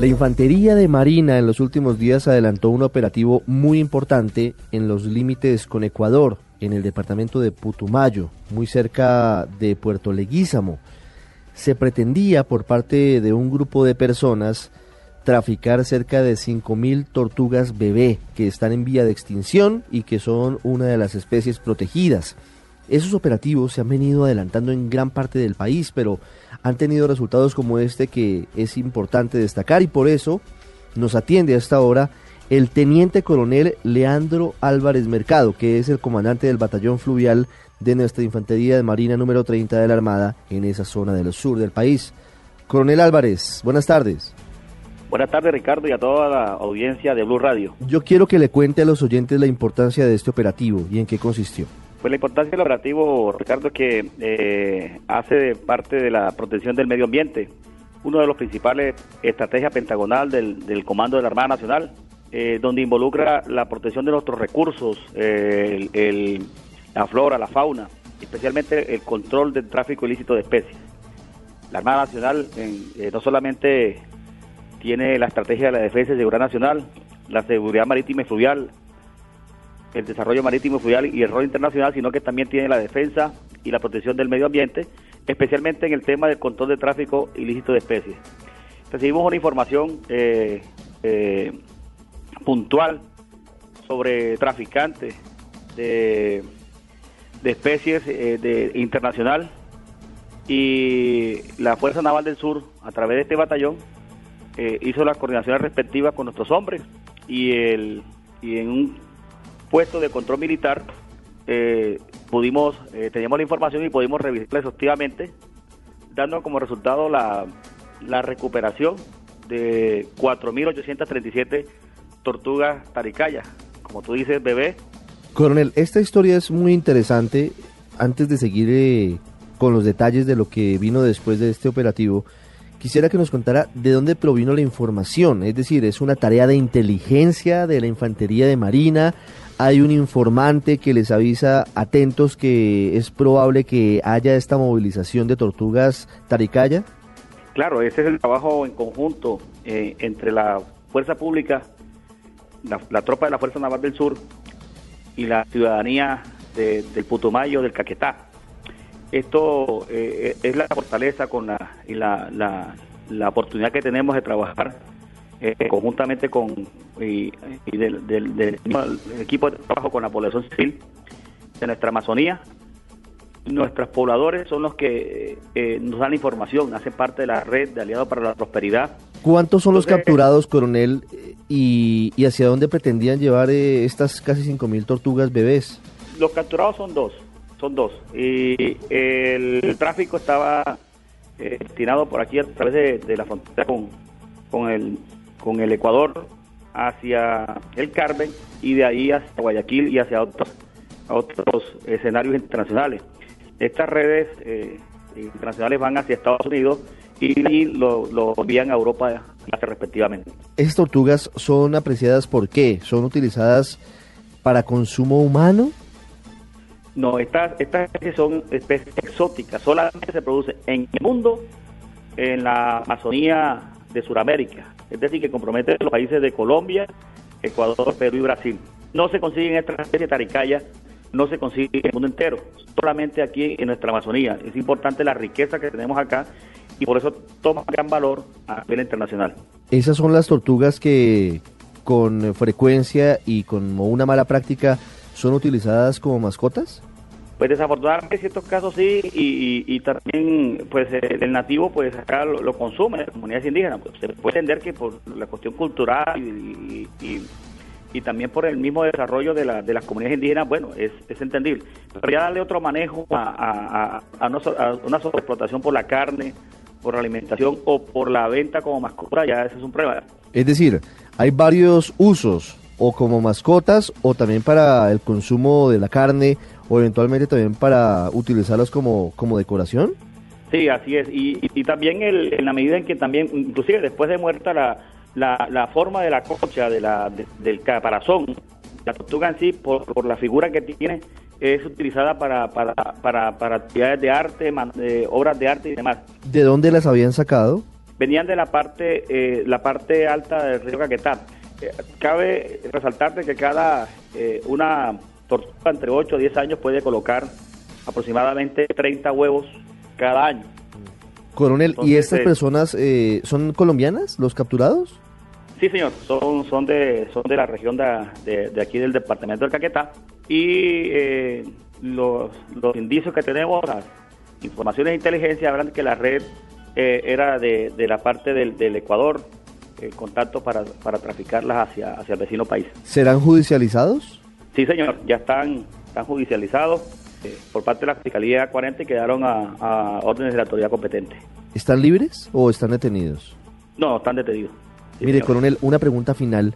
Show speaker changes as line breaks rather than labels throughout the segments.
La Infantería de Marina en los últimos días adelantó un operativo muy importante en los límites con Ecuador, en el departamento de Putumayo, muy cerca de Puerto Leguízamo. Se pretendía por parte de un grupo de personas traficar cerca de 5.000 tortugas bebé que están en vía de extinción y que son una de las especies protegidas. Esos operativos se han venido adelantando en gran parte del país, pero han tenido resultados como este que es importante destacar y por eso nos atiende a esta hora el teniente coronel Leandro Álvarez Mercado, que es el comandante del batallón fluvial de nuestra Infantería de Marina número 30 de la Armada en esa zona del sur del país. Coronel Álvarez, buenas tardes.
Buenas tardes Ricardo y a toda la audiencia de Blue Radio.
Yo quiero que le cuente a los oyentes la importancia de este operativo y en qué consistió.
Pues la importancia del operativo, Ricardo, que eh, hace parte de la protección del medio ambiente, uno de los principales estrategias pentagonal del, Comando de la Armada Nacional, eh, donde involucra la protección de nuestros recursos, el, la flora, la fauna, especialmente el control del tráfico ilícito de especies. La Armada Nacional eh, no solamente tiene la estrategia de la defensa y seguridad nacional, la seguridad marítima y fluvial, el desarrollo marítimo fluvial y el rol internacional, sino que también tiene la defensa y la protección del medio ambiente, especialmente en el tema del control de tráfico ilícito de especies. Recibimos una información eh, eh, puntual sobre traficantes de, especies eh, de internacional y la Fuerza Naval del Sur, a través de este batallón, hizo las coordinaciones respectivas con nuestros hombres y, el, y en un puesto de control militar eh, pudimos, eh, teníamos la información y pudimos revisarla exhaustivamente, dando como resultado la, la recuperación de 4.837 tortugas taricayas, como tú dices, bebé.
Coronel, esta historia es muy interesante. Antes de seguir con los detalles de lo que vino después de este operativo, quisiera que nos contara de dónde provino la información. Es decir, ¿es una tarea de inteligencia de la Infantería de Marina? ¿Hay un informante que les avisa atentos que es probable que haya esta movilización de tortugas taricaya?
Claro, ese es el trabajo en conjunto eh, entre la Fuerza Pública, la, tropa de la Fuerza Naval del Sur y la ciudadanía del Putumayo, del Caquetá esto eh, es la fortaleza con la, y la, oportunidad que tenemos de trabajar eh, conjuntamente con y, del, equipo de trabajo con la población civil de nuestra Amazonía. Nuestros pobladores son los que eh, nos dan información, hacen parte de la red de Aliados para la Prosperidad.
¿Cuántos son los capturados, coronel, y, y hacia dónde pretendían llevar estas casi 5.000 tortugas bebés?
Los capturados son dos son dos. Y el, tráfico estaba eh, destinado por aquí a través de, la frontera con, con, el, con el Ecuador hacia el Carmen y de ahí hacia Guayaquil y hacia otros, otros escenarios internacionales. Estas redes eh, internacionales van hacia Estados Unidos y, lo, lo envían a Europa respectivamente.
¿Estas tortugas son apreciadas por qué? ¿Son utilizadas para consumo humano?
No, estas, estas especies son especies exóticas, solamente se producen en el mundo, en la Amazonía de Sudamérica, es decir, que compromete los países de Colombia, Ecuador, Perú y Brasil. No se consiguen estas especies taricaya, no se consigue en el mundo entero, solamente aquí en nuestra Amazonía. Es importante la riqueza que tenemos acá y por eso toma gran valor a nivel internacional.
Esas son las tortugas que con frecuencia y con una mala práctica son utilizadas como mascotas?
Pues desafortunadamente en ciertos casos sí y, también pues el nativo pues acá lo, consume, las comunidades indígenas. Pues, se puede entender que por la cuestión cultural y, y, también por el mismo desarrollo de, la, de las comunidades indígenas, bueno, es, es entendible. Pero ya darle otro manejo a, a, a, una sobreexplotación por la carne por la alimentación o por la venta como mascota, ya ese es un problema.
Es decir, hay varios usos, o como mascotas, o también para el consumo de la carne, o eventualmente también para utilizarlos como, como decoración.
Sí, así es. Y, y, también el, en la medida en que también, inclusive después de muerta, la, la, la forma de la concha, de la, del caparazón, la tortuga en sí, por, por la figura que tiene, es utilizada para, para, para, para actividades de arte, obras de arte y demás.
¿De dónde las habían sacado?
Venían de la parte, eh, la parte alta del río Caquetá. Eh, cabe resaltarte que cada eh, una tortuga entre 8 a 10 años puede colocar aproximadamente 30 huevos cada año.
Coronel, ¿y estas personas son colombianas, los capturados?
Sí, señor, son, son, de, son de la región de, de, aquí del departamento del Caquetá y eh, los, los indicios que tenemos, las informaciones de inteligencia hablan que la red eh, era de, de, la parte del, del Ecuador, el contacto para, para traficarlas hacia, hacia el vecino país.
¿Serán judicializados?
Sí, señor, ya están, están judicializados eh, por parte de la Fiscalía 40 y quedaron a, a órdenes de la autoridad competente.
¿Están libres o están detenidos?
No, están detenidos.
Mire, coronel, una pregunta final.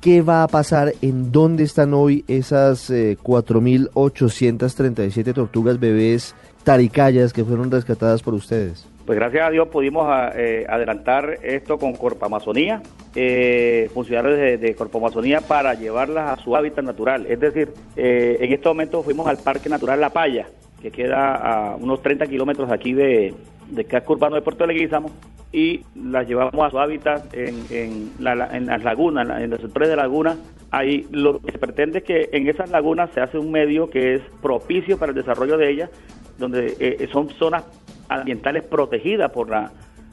¿Qué va a pasar? ¿En dónde están hoy esas eh, 4.837 tortugas bebés taricayas que fueron rescatadas por ustedes?
Pues gracias a Dios pudimos eh, adelantar esto con Corpo Amazonía, eh, funcionarios de, de Corpo Amazonía para llevarlas a su hábitat natural. Es decir, eh, en este momento fuimos al Parque Natural La Paya, que queda a unos 30 kilómetros aquí de, de casco urbano de Puerto Leguízamo y las llevamos a su hábitat en, en, la, en las lagunas, en los sectores de laguna. Ahí lo que se pretende es que en esas lagunas se hace un medio que es propicio para el desarrollo de ellas, donde eh, son zonas ambientales protegidas por la,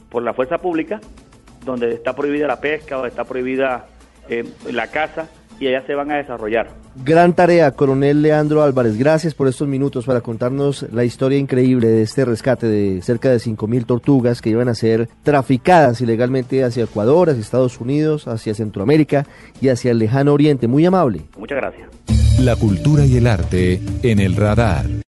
por la fuerza pública, donde está prohibida la pesca o está prohibida eh, la caza y allá se van a desarrollar.
Gran tarea, coronel Leandro Álvarez. Gracias por estos minutos para contarnos la historia increíble de este rescate de cerca de 5.000 tortugas que iban a ser traficadas ilegalmente hacia Ecuador, hacia Estados Unidos, hacia Centroamérica y hacia el lejano oriente. Muy amable.
Muchas gracias.
La cultura y el arte en el radar.